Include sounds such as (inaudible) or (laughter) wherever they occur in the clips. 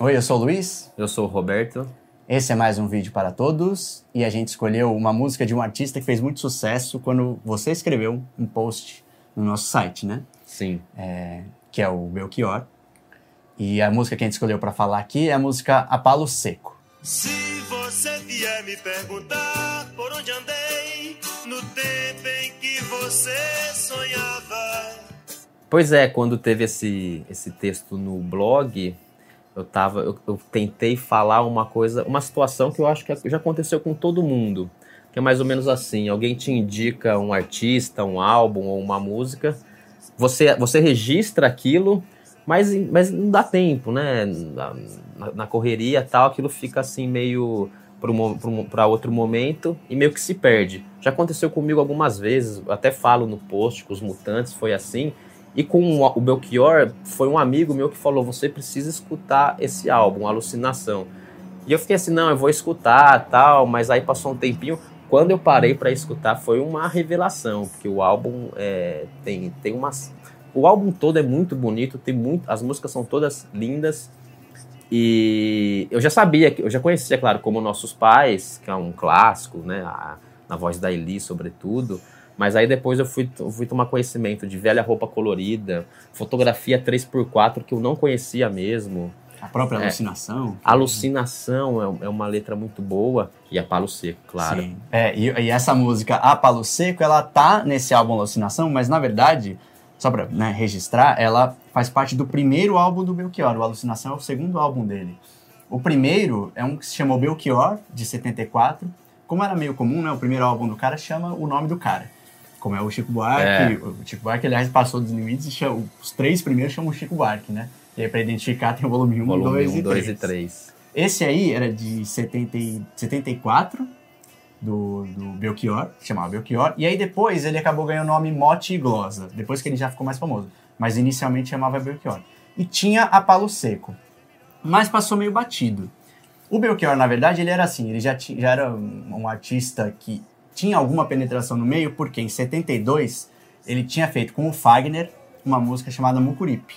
Oi, eu sou o Luiz. Eu sou o Roberto. Esse é mais um vídeo para todos e a gente escolheu uma música de um artista que fez muito sucesso quando você escreveu um post no nosso site, né? Sim. É, que é o Belchior. E a música que a gente escolheu para falar aqui é a música A Palo Seco. Se você vier me perguntar por onde andei no tempo em que você sonhava. Pois é, quando teve esse, esse texto no blog, eu tava, eu, eu, tentei falar uma coisa, uma situação que eu acho que já aconteceu com todo mundo, que é mais ou menos assim: alguém te indica um artista, um álbum ou uma música, você, você registra aquilo, mas, mas não dá tempo, né? Na, na correria tal, aquilo fica assim meio para outro momento e meio que se perde. Já aconteceu comigo algumas vezes, até falo no post com os mutantes, foi assim. E com o Belchior, foi um amigo meu que falou: você precisa escutar esse álbum, Alucinação. E eu fiquei assim: não, eu vou escutar tal, mas aí passou um tempinho. Quando eu parei para escutar, foi uma revelação, porque o álbum é, tem, tem umas. O álbum todo é muito bonito, tem muito, as músicas são todas lindas. E eu já sabia, eu já conhecia, claro, como Nossos Pais, que é um clássico, né? A, na voz da Eli, sobretudo. Mas aí depois eu fui, fui tomar conhecimento de velha roupa colorida, fotografia 3x4 que eu não conhecia mesmo. A própria é, alucinação. Alucinação é, é, uma letra muito boa. E a Palo Seco, claro. Sim. É, e, e, essa música, A Palo Seco, ela tá nesse álbum Alucinação, mas na verdade, só pra né, registrar, ela faz parte do primeiro álbum do Belchior. O Alucinação é o segundo álbum dele. O primeiro é um que se chamou Belchior, de 74. Como era meio comum, né? O primeiro álbum do cara chama o nome do cara como é o Chico Buarque. É. O Chico Buarque, aliás, passou dos limites e chama, os três primeiros chamam Chico Buarque, né? E aí, para identificar, tem o volume 1, 2 e 3. e 3. Esse aí era de 70, 74, do, do Belchior, chamava Belchior. E aí, depois, ele acabou ganhando o nome Mote e Glosa, depois que ele já ficou mais famoso. Mas inicialmente chamava Belchior. E tinha a Palo Seco. Mas passou meio batido. O Belchior, na verdade, ele era assim, ele já, já era um, um artista que tinha alguma penetração no meio, porque em 72 ele tinha feito com o Fagner uma música chamada Mucuripe.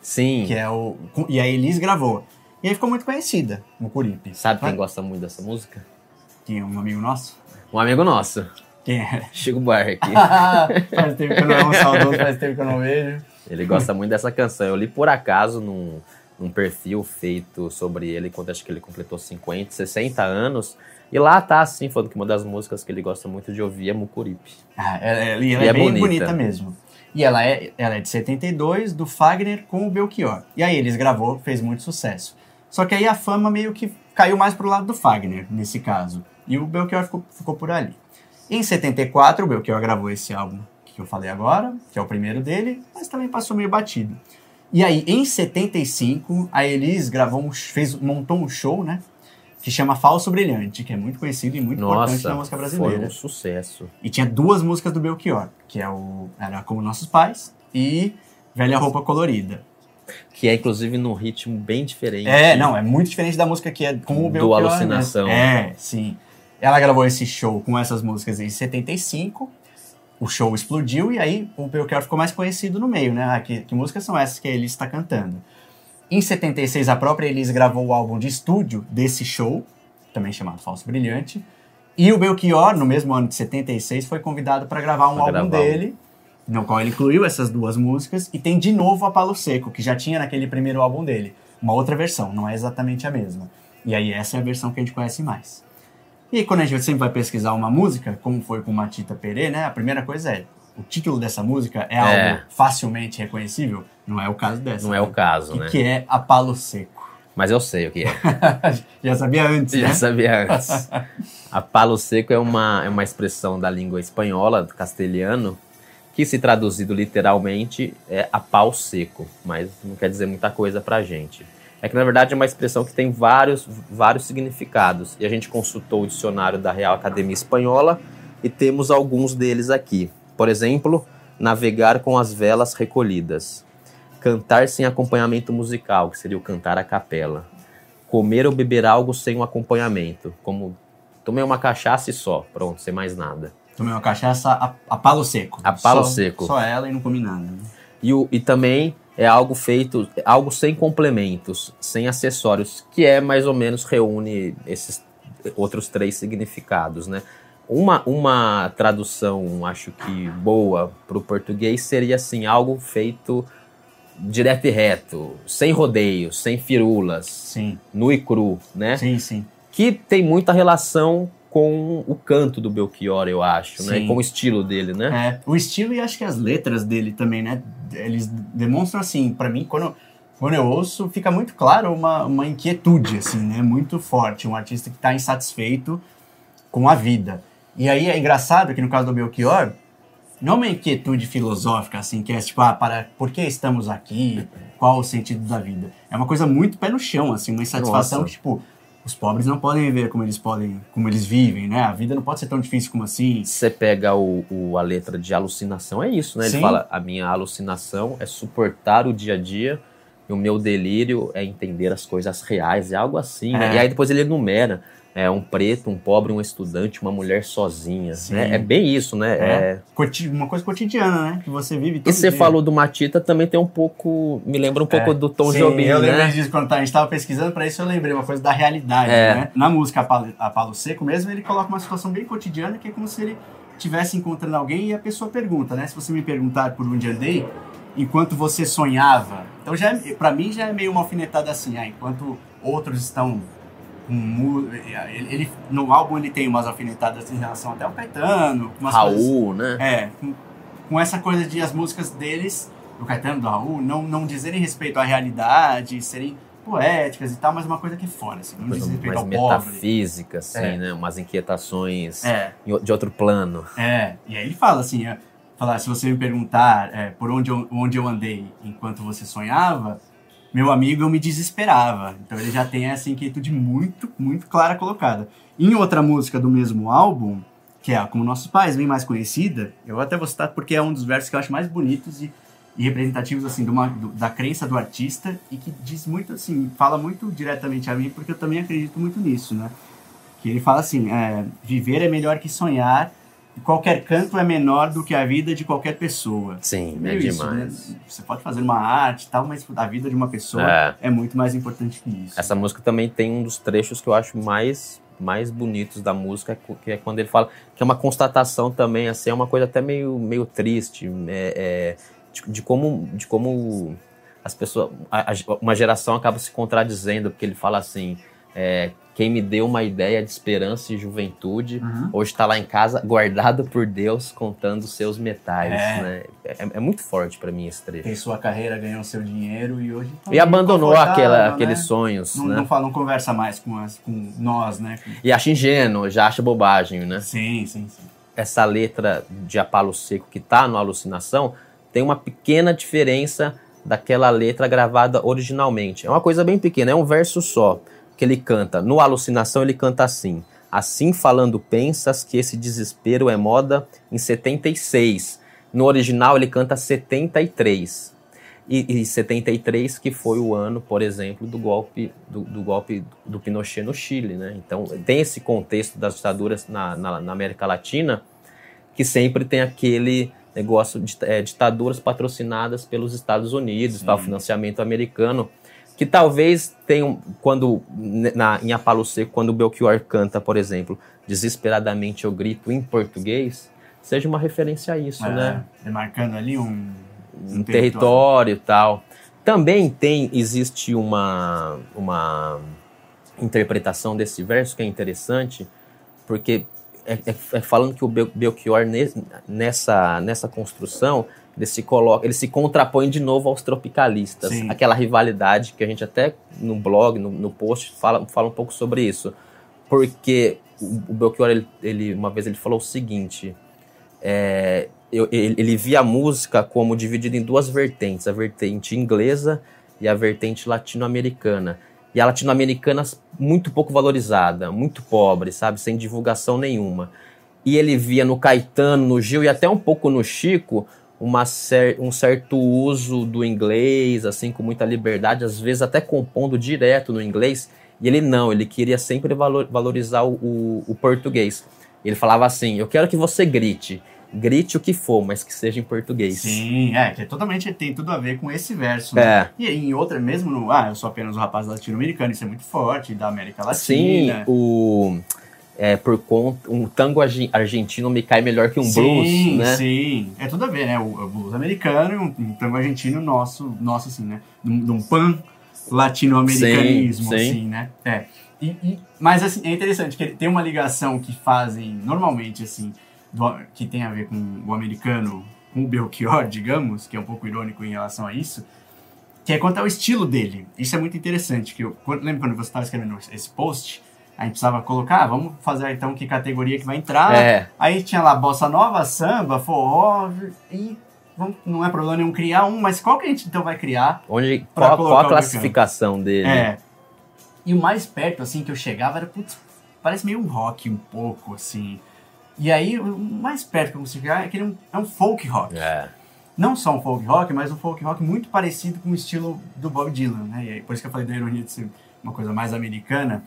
Sim. Que é o, e a Elis gravou. E aí ficou muito conhecida, Mucuripe. Sabe quem gosta muito dessa música? Quem é um amigo nosso? Um amigo nosso. Quem é? Chico Buarque. (laughs) faz tempo que eu não é um saudoso, faz tempo que eu não vejo. Ele gosta muito dessa canção. Eu li por acaso num, num perfil feito sobre ele, quando acho que ele completou 50, 60 anos. E lá tá assim, falando que uma das músicas que ele gosta muito de ouvir é Mucuripe. Ah, ela, ela, ela é, é, bem bonita. bonita. mesmo. E ela é, ela é de 72, do Fagner com o Belchior. E aí eles gravou, fez muito sucesso. Só que aí a fama meio que caiu mais pro lado do Fagner, nesse caso. E o Belchior ficou, ficou por ali. Em 74, o Belchior gravou esse álbum que eu falei agora, que é o primeiro dele, mas também passou meio batido. E aí, em 75, a Elis gravou um, fez, montou um show, né? que chama Falso Brilhante, que é muito conhecido e muito Nossa, importante na música brasileira. Foi um sucesso. E tinha duas músicas do Belchior, que é o era Como Nossos Pais e Velha Roupa Colorida. Que é inclusive num ritmo bem diferente. É, não, é muito diferente da música que é com o Belchior. Do Alucinação. Né? É, sim. Ela gravou esse show com essas músicas em 75. O show explodiu e aí o Belchior ficou mais conhecido no meio, né? Ah, que, que músicas são essas que ele está cantando? Em 76, a própria Elise gravou o álbum de estúdio desse show, também chamado Falso Brilhante. E o Belchior, no mesmo ano de 76, foi convidado para gravar um pra álbum gravar dele, no qual ele incluiu essas duas músicas. E tem de novo a Palo Seco, que já tinha naquele primeiro álbum dele. Uma outra versão, não é exatamente a mesma. E aí essa é a versão que a gente conhece mais. E quando a gente sempre vai pesquisar uma música, como foi com Matita Perê, né? A primeira coisa é o título dessa música é, é, algo facilmente reconhecível, não é o caso dessa. Não né? é o caso, que né? Que é a Palo Seco. Mas eu sei o que é. (laughs) Já sabia antes, Já né? sabia antes. (laughs) A palo seco é uma, é uma expressão da língua espanhola, do castelhano, que se traduzido literalmente é a pau seco, mas não quer dizer muita coisa pra gente. É que na verdade é uma expressão que tem vários, vários significados. E a gente consultou o dicionário da Real Academia Espanhola e temos alguns deles aqui. Por exemplo, navegar com as velas recolhidas. Cantar sem acompanhamento musical, que seria o cantar a capela. Comer ou beber algo sem um acompanhamento, como tomei uma cachaça e só, pronto, sem mais nada. Tomei uma cachaça a, a palo seco. A palo só, seco. Só ela e não comi nada. Né? E, o, e também é algo feito, algo sem complementos, sem acessórios, que é mais ou menos reúne esses outros três significados, né? Uma, uma tradução, acho que boa para o português seria assim, algo feito direto e reto, sem rodeios, sem firulas, Sim, nu e cru, né? sim, sim. Que tem muita relação com o canto do Belchior, eu acho, né? Sim. E com o estilo dele, né? É, o estilo e acho que as letras dele também, né? Eles demonstram assim, pra mim, quando, quando eu ouço, fica muito claro uma, uma inquietude, assim, né? Muito forte. Um artista que tá insatisfeito com a vida. E aí é engraçado que no caso do Belchior, não é uma inquietude filosófica, assim, que é tipo, ah, para, por que estamos aqui? Qual o sentido da vida? É uma coisa muito pé no chão, assim, uma insatisfação Nossa. que, tipo, os pobres não podem viver como eles podem, como eles vivem, né? A vida não pode ser tão difícil como assim. Você pega o, o- a letra de alucinação, é isso, né? Ele Sim. fala: a minha alucinação é suportar o dia a dia e o meu delírio é entender as coisas reais, é algo assim, né? É. E aí depois ele enumera: é um preto, um pobre, um estudante, uma mulher sozinha. Né? É bem isso, né? É. É. Uma coisa cotidiana, né? Que você vive todo E você dia. falou do Matita também tem um pouco. Me lembra um pouco É. do Tom Sim, Jobim, eu lembrei né? disso quando tá- a gente estava pesquisando, para isso eu lembrei uma coisa da realidade, É. né? Na música A Palo, Seco mesmo, ele coloca uma situação bem cotidiana, que é como se ele estivesse encontrando alguém e a pessoa pergunta, né? Se você me perguntar por onde andei, enquanto você sonhava. Então, já é, pra mim, já é meio uma alfinetada assim, ah, enquanto outros estão com... mu- Ele, no álbum ele tem umas alfinetadas em relação até ao Caetano, umas coisas- Raul, né? é, com, com essa coisa de as músicas deles, do Caetano, do Raul, não, não dizerem respeito à realidade, serem poéticas e tal, mas uma coisa que é fora, assim, não diz respeito mais ao pobre. metafísica, assim, É. né? Umas inquietações É, de outro plano. é, e aí ele fala assim, é, falar, se você me perguntar é, por onde eu, onde eu andei enquanto você sonhava, meu amigo, eu me desesperava. Então ele já tem essa inquietude muito, muito clara colocada. Em outra música do mesmo álbum, que é Como Nossos Pais, bem mais conhecida, eu até vou citar porque é um dos versos que eu acho mais bonitos e, e representativos assim uma- do- da crença do artista e que diz muito assim, fala muito diretamente a mim porque eu também acredito muito nisso, né? Que ele fala assim, é, viver é melhor que sonhar qualquer canto é menor do que a vida de qualquer pessoa. Sim, é isso, demais. né? Você pode fazer uma arte e tal, mas a vida de uma pessoa É. é, muito mais importante que isso. Essa música também tem um dos trechos que eu acho mais mais bonitos da música, que é quando ele fala que é uma constatação também, assim, é uma coisa até meio, meio triste, é, é, de, de como de como as pessoas, a- a- uma geração acaba se contradizendo, porque ele fala assim, é, quem me deu uma ideia de esperança e juventude, Uhum. hoje está lá em casa, guardado por Deus, contando seus metais, É. né? É, é muito forte para mim esse trecho. Fez sua carreira, ganhou seu dinheiro e hoje tá E abandonou aquela, né? aqueles sonhos, Não, né? não, fala, não conversa mais com, as, com nós, né? E acha ingênuo, já acha bobagem, né? Sim, sim, sim. Essa letra de Apalo Seco que tá no Alucinação tem uma pequena diferença daquela letra gravada originalmente. É uma coisa bem pequena, é um verso só que ele canta. No Alucinação ele canta assim: Assim falando pensas que esse desespero é moda em 76. No original ele canta 73. E, e 73 que foi o ano, por exemplo, do golpe do, do golpe do Pinochet no Chile, né? Então tem esse contexto das ditaduras na, na, na América Latina que sempre tem aquele negócio de é, ditaduras patrocinadas pelos Estados Unidos, Sim. tal financiamento americano, que talvez tenham quando na, em Apalo Seco, quando o Belchior canta, por exemplo, desesperadamente eu grito em português, seja uma referência a isso, É, né? Demarcando ali um, um território e tal. Também tem, existe uma, uma interpretação desse verso que é interessante, porque é, é- é falando que o Bel- Belchior, ne- nessa, nessa construção, ele se, coloca, ele se contrapõe de novo aos tropicalistas. Sim. Aquela rivalidade que a gente até no blog, no, no post, fala, fala um pouco sobre isso. Porque o, o Belchior, ele, ele- uma vez ele falou o seguinte, é, eu- ele, ele via a música como dividida em duas vertentes, a vertente inglesa e a vertente latino-americana. E a latino-americana muito pouco valorizada, muito pobre, sabe, sem divulgação nenhuma. E ele via no Caetano, no Gil e até um pouco no Chico uma cer um certo uso do inglês, assim, com muita liberdade, às vezes até compondo direto no inglês. E ele não, ele queria sempre valor- valorizar o, o- o português. Ele falava assim: Eu quero que você grite. grite o que for, mas que seja em português. Sim, é, que é totalmente tem tudo a ver com esse verso. Né? É. E em outra, mesmo no. Ah, eu sou apenas um rapaz latino-americano, isso é muito forte, da América Sim, Latina. o. É, por conta. Um tango argentino me cai melhor que um sim, blues, né? Sim, é tudo a ver, né? O, o blues americano e um, um tango argentino nosso, nosso assim, né? De um, de um pan latino-americanismo, Sim, sim. assim, né? É. E, e- mas assim, é interessante que tem uma ligação que fazem normalmente, assim, do- que tem a ver com o americano, com o Belchior, digamos, que é um pouco irônico em relação a isso, que é quanto ao estilo dele. Isso é muito interessante, que eu quando- lembra quando você estava escrevendo esse post, a gente precisava colocar, ah, vamos fazer então que categoria que vai entrar. É. Aí tinha lá bossa nova, samba, forró, e vamos- não é problema nenhum criar um, mas qual que a gente então vai criar? Onde, qual, qual a classificação dele? É. E o mais perto, assim, que eu chegava era, putz, parece meio um rock um pouco, assim. E aí, o mais perto que eu consegui chegar é que ele é um, é um folk rock. É. Não só um folk rock, mas um folk rock muito parecido com o estilo do Bob Dylan, né? E aí, por isso que eu falei da ironia de ser uma coisa mais americana.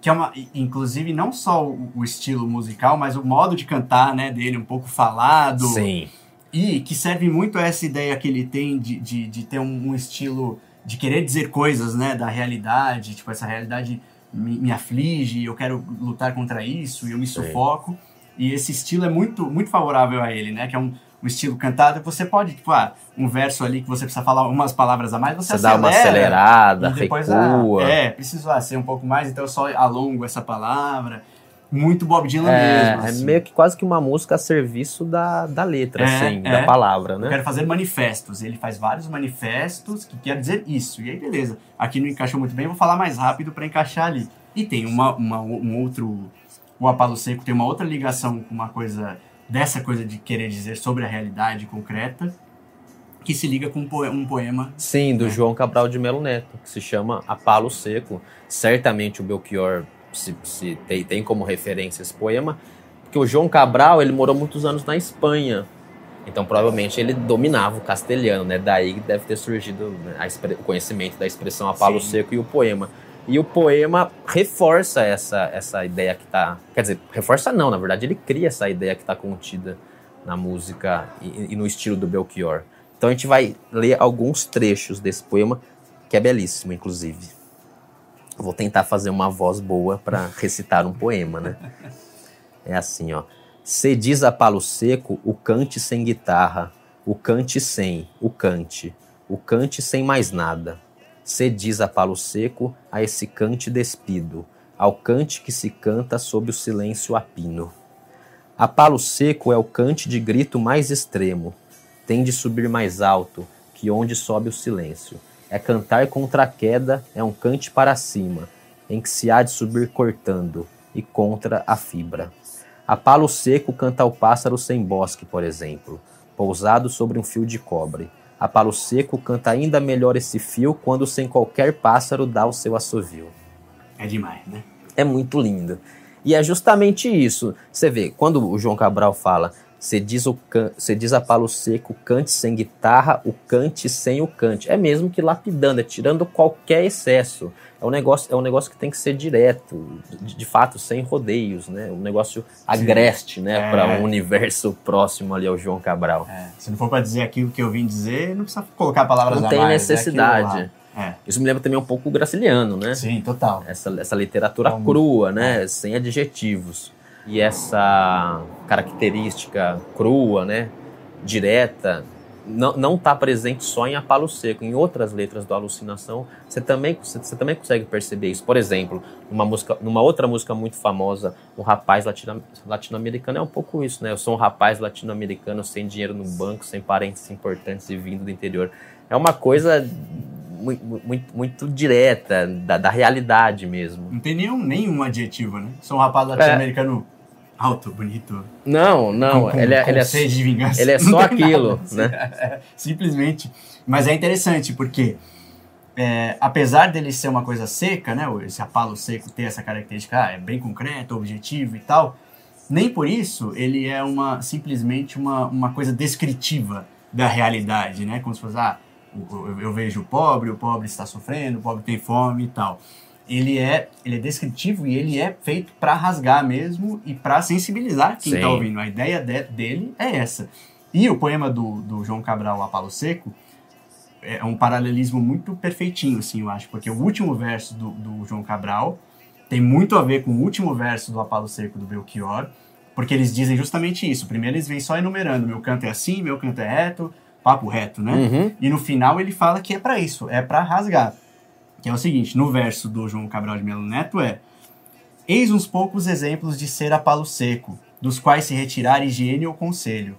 Que é uma, inclusive, não só o, o estilo musical, mas o modo de cantar, né, dele, um pouco falado. Sim. E que serve muito a essa ideia que ele tem de, de, de ter um, um estilo de querer dizer coisas, né, da realidade, tipo, essa realidade me, me aflige, eu quero lutar contra isso, e eu me sufoco. E esse estilo é muito, muito favorável a ele, né, que é um, um estilo cantado você pode, tipo, ah, um verso ali que você precisa falar umas palavras a mais, você, Você dá uma acelera, acelerada, depois, recua. ah, é, preciso ah, ser um pouco mais, então eu só alongo essa palavra. Muito Bob Dylan É, mesmo. é assim. meio que quase que uma música a serviço da, da letra, É, assim, é. da palavra, Eu né? quero fazer manifestos. Ele faz vários manifestos que quer dizer isso. E aí, beleza. Aqui não encaixou muito bem, vou falar mais rápido para encaixar ali. E tem uma, uma- um outro. O Apalo Seco tem uma outra ligação com uma coisa. Dessa coisa de querer dizer sobre a realidade concreta, que se liga com um poe- poema. Sim, do É. João Cabral de Melo Neto, que se chama A Palo Seco. Certamente o Belchior se, se tem, tem como referência esse poema, porque o João Cabral ele morou muitos anos na Espanha. Então provavelmente ele dominava o castelhano, né? Daí deve ter surgido né, a o conhecimento da expressão A Palo Sim. Seco e o poema. E o poema reforça essa, essa ideia que está. Quer dizer, reforça não, na verdade, ele cria essa ideia que está contida na música e, e no estilo do Belchior. Então a gente vai ler alguns trechos desse poema, que é belíssimo, inclusive. Vou tentar fazer uma voz boa para recitar um poema, né? É assim, ó. Se diz a palo seco o cante sem guitarra, o cante sem, o cante, o cante sem mais nada. Se diz a palo seco a esse cante despido, ao cante que se canta sob o silêncio apino. A palo seco é o cante de grito mais extremo, tem de subir mais alto que onde sobe o silêncio. É cantar contra a queda, é um cante para cima, em que se há de subir cortando, e contra a fibra. A palo seco canta o pássaro sem bosque, por exemplo, pousado sobre um fio de cobre. A palo seco canta ainda melhor esse fio quando sem qualquer pássaro dá o seu assovio. É demais, né? É muito lindo. E é justamente isso. Você vê, quando o João Cabral fala, você diz, o can... você diz a palo seco, cante sem guitarra, o cante sem o cante. É mesmo que lapidando, é tirando qualquer excesso. É um negócio, é um negócio que tem que ser direto, de, de fato, sem rodeios, né? Um negócio agreste, né? É. Para um universo próximo ali ao João Cabral. É, se não for para dizer aquilo que eu vim dizer, não precisa colocar palavras Não tem mais, é necessidade. lá. Isso me lembra também um pouco o Graciliano, né? É. Sim, total. essa, essa literatura Como- crua, né? Sem adjetivos. E essa característica crua, né? Direta, não, não tá presente só em Apalo Seco. Em outras letras do Alucinação, você também, você, também consegue perceber isso. Por exemplo, numa, música, numa outra música muito famosa, um rapaz latino- latino-americano, é um pouco isso, né? Eu sou um rapaz latino-americano sem dinheiro no banco, sem parentes importantes e vindo do interior. É uma coisa muito, muito, muito direta, da, da realidade mesmo. Não tem nenhum, nenhum adjetivo, né? Sou um rapaz latino-americano alto, bonito. Não, não, com, com, ele é, com ele é, de vingança. ele é (laughs) só aquilo, nada, né? É, (laughs) simplesmente. Mas é interessante, porque é, apesar dele ser uma coisa seca, né? Esse apalo seco ter essa característica, ah, é bem concreto, objetivo e tal, nem por isso ele é uma simplesmente uma, uma coisa descritiva da realidade, né? Como se fosse, ah, o- eu vejo o pobre, o pobre está sofrendo, o pobre tem fome e tal. Ele é, ele é descritivo e ele é feito para rasgar mesmo e para sensibilizar quem está ouvindo. A ideia de- dele é essa. E o poema do, do João Cabral, A Palo Seco, é um paralelismo muito perfeitinho, assim, eu acho, porque o último verso do, do João Cabral tem muito a ver com o último verso do A Palo Seco do Belchior, porque eles dizem justamente isso. Primeiro eles vêm só enumerando, meu canto é assim, meu canto é reto, papo reto, né? Uhum. E no final ele fala que é pra isso, é pra rasgar. Que é o seguinte, no verso do João Cabral de Melo Neto é Eis uns poucos exemplos de ser a palo seco, dos quais se retirar higiene ou conselho.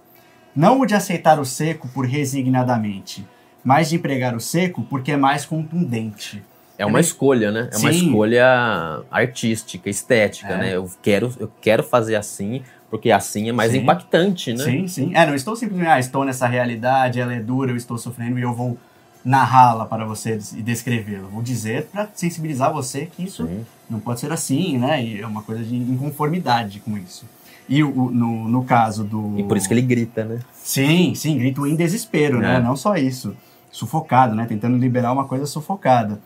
Não o de aceitar o seco por resignadamente, mas de empregar o seco porque é mais contundente. É uma escolha, né? É uma Sim. escolha artística, estética, É. né? Eu quero, eu quero fazer assim, porque assim é mais Sim. impactante, né? Sim, sim. É, não estou simplesmente, ah, estou nessa realidade, ela é dura, eu estou sofrendo e eu vou narrá-la para você e descrevê-la. Vou dizer para sensibilizar você que isso Sim. não pode ser assim, né? E é uma coisa de inconformidade com isso. E o, no, no caso do. E por isso que ele grita, né? Sim, sim, grito em desespero, né? É. Não só isso. Sufocado, né? Tentando liberar uma coisa sufocada.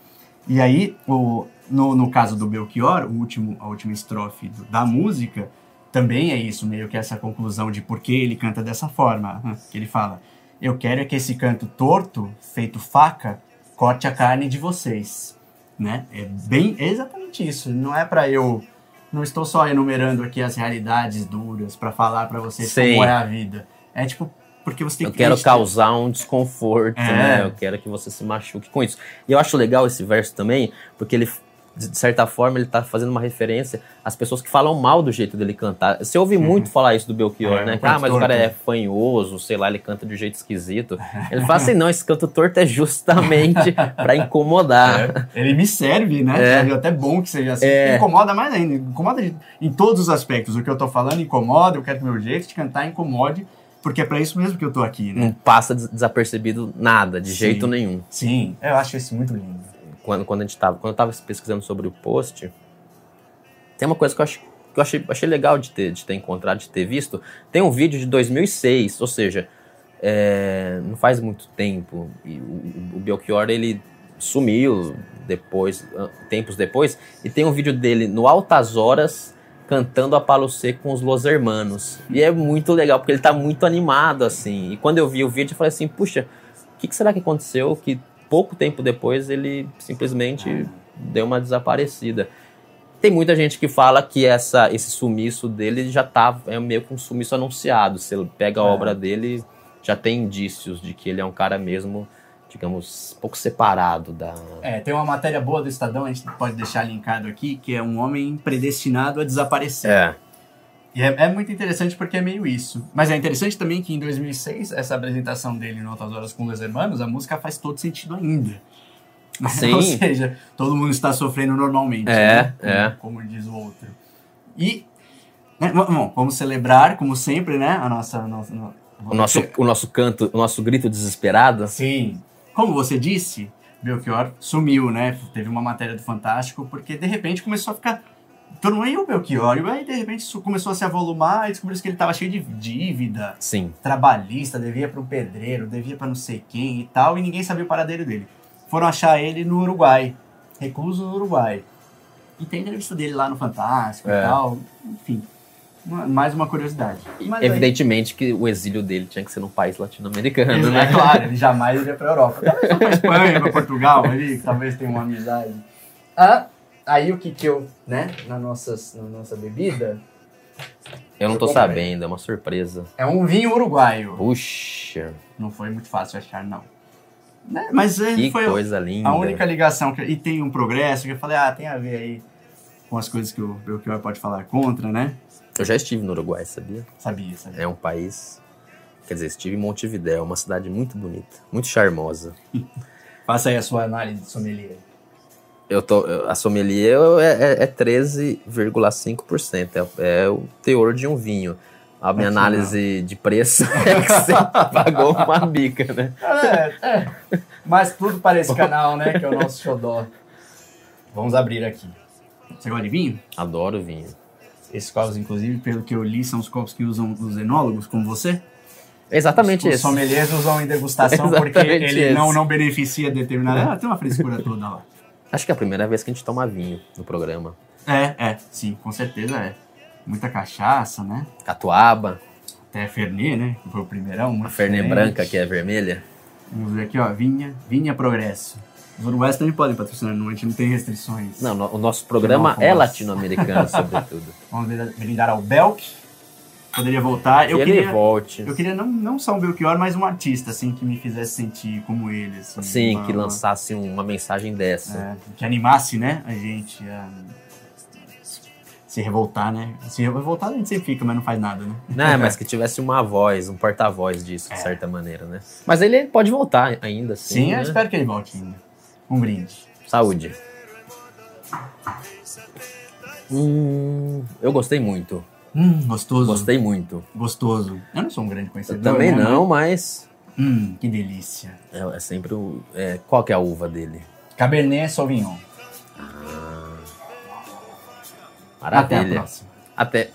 E aí, o, no, no caso do Belchior, o último, a última estrofe do- da música, também é isso, meio que essa conclusão de por que ele canta dessa forma. né? Que ele fala: Eu quero é que esse canto torto, feito faca, corte a carne de vocês. Né? É bem é exatamente isso. Não é pra eu. Não estou só enumerando aqui as realidades duras pra falar pra vocês Sim. como é a vida. É tipo, porque você tem Eu que. quero causar um desconforto, É. né? Eu quero que você se machuque com isso. E eu acho legal esse verso também, porque ele, de certa forma, ele tá fazendo uma referência às pessoas que falam mal do jeito dele cantar. Você ouve muito falar isso do Belchior, É, né? Ah, mas o cara torto. é fanhoso, sei lá, ele canta de um jeito esquisito. Ele fala assim, não, esse canto torto é justamente (laughs) pra incomodar. É, ele me serve, né? É. É até bom que seja assim. É. Incomoda mais ainda. Incomoda de- em todos os aspectos. O que eu tô falando incomoda, eu quero que meu jeito de cantar incomode, porque é pra isso mesmo que eu tô aqui, né? Não passa des- desapercebido nada, de Sim. jeito nenhum. Sim, eu acho isso muito lindo. Quando, quando a gente tava, quando eu tava pesquisando sobre o post, tem uma coisa que eu, acho, que eu achei, achei legal de ter, de ter encontrado, de ter visto. Tem um vídeo de 2006, ou seja, é, não faz muito tempo. E o, o Belchior, ele sumiu depois, tempos depois, e tem um vídeo dele no Altas Horas cantando a Palo Seco com os Los Hermanos. E é muito legal, porque ele tá muito animado, assim. E quando eu vi o vídeo, eu falei assim, puxa, o que, que será que aconteceu que pouco tempo depois ele simplesmente deu uma desaparecida? Tem muita gente que fala que essa, esse sumiço dele já tá é meio que um sumiço anunciado. Você pega a É. obra dele, já tem indícios de que ele é um cara mesmo, digamos, um pouco separado da. É, tem uma matéria boa do Estadão, a gente pode deixar linkado aqui, que é um homem predestinado a desaparecer. É. E é, é muito interessante porque é meio isso. Mas é interessante também que em 2006, essa apresentação dele no Altas Horas com os Hermanos, a música faz todo sentido ainda. (laughs) Sim. Ou seja, todo mundo está sofrendo normalmente. É, né? Como, é. como diz o outro. E, né, bom, vamos celebrar, como sempre, né, a nossa... a nossa- no- O nosso, o nosso canto, o nosso grito desesperado. Sim. Como você disse, Belchior sumiu, né? Teve uma matéria do Fantástico, porque de repente começou a ficar. Todo mundo, e o Belchior? E aí de repente isso começou a se avolumar e descobriu que ele estava cheio de dívida, Sim. trabalhista, devia para um pedreiro, devia para não sei quem e tal, e ninguém sabia o paradeiro dele. Foram achar ele no Uruguai, recluso no Uruguai. E tem entrevista dele lá no Fantástico É. e tal. Enfim, uma- mais uma curiosidade. Mas aí- Evidentemente que o exílio dele tinha que ser num país latino-americano, é né? claro, ele jamais iria pra Europa. Talvez pra (laughs) Espanha, pra Portugal, ali, que talvez tenha uma amizade. Ah, aí o que que eu, né, na, nossas, na nossa bebida, Eu não tô comprei. sabendo, é uma surpresa. é um vinho uruguaio. Puxa, Não foi muito fácil achar, não. Né, Mas é, que foi coisa linda. a única ligação, que, e tem um progresso, que eu falei, ah, tem a ver aí com as coisas que o Belchior pode falar contra, né? Eu já estive no Uruguai, sabia? Sabia, sabia. É um país. Quer dizer, estive em Montevidéu, uma cidade muito bonita, muito charmosa. (laughs) Faça aí a sua análise de sommelier. Eu tô, a sommelier é, é, é 13,5%. É, é o teor de um vinho. A minha Aqui, análise de preço (laughs) é que você pagou uma bica, né? É, é. Mas tudo para esse canal, né? Que é o nosso xodó. Vamos abrir aqui. Você gosta de vinho? Adoro vinho. Esses copos, inclusive, pelo que eu li, são os copos que usam os enólogos, como você. É exatamente os esse. sommeliers usam em degustação (laughs) porque ele esse. não, não beneficia determinada... Ah, tem uma frescura toda lá. Acho que é a primeira vez que a gente toma vinho no programa. É, é, sim, com certeza é. Muita cachaça, né? Catuaba, Até Fernet, né? Que foi o primeirão. a Fernet branca que é vermelha. Vamos ver aqui, ó. Vinha, Vinha Progresso. Os uruguaios também podem patrocinar, não, a gente não tem restrições. Não, o nosso programa é latino-americano, (laughs) sobretudo. Vamos brindar ao Belk. Poderia voltar. Eu ele queria, volte. eu queria não, não só um Belchior, mas um artista, assim, que me fizesse sentir como ele. Assim, Sim, uma- que lançasse uma mensagem dessa. É, que animasse, né, a gente a se revoltar, né? Se revoltar a gente sempre fica, mas não faz nada, né? Né, mas (laughs) que tivesse uma voz, um porta-voz disso, de É. certa maneira, né? Mas ele pode voltar ainda, sim. Sim, eu né? espero que ele volte ainda. Um brinde. Saúde. Hum, eu gostei muito. Hum, gostoso. Gostei muito. Gostoso. Eu não sou um grande Eu conhecedor. também né, não, mas Hum, que delícia. é, é sempre o. é, qual que é a uva dele? Cabernet Sauvignon. Até a Maravilha. próxima. Até.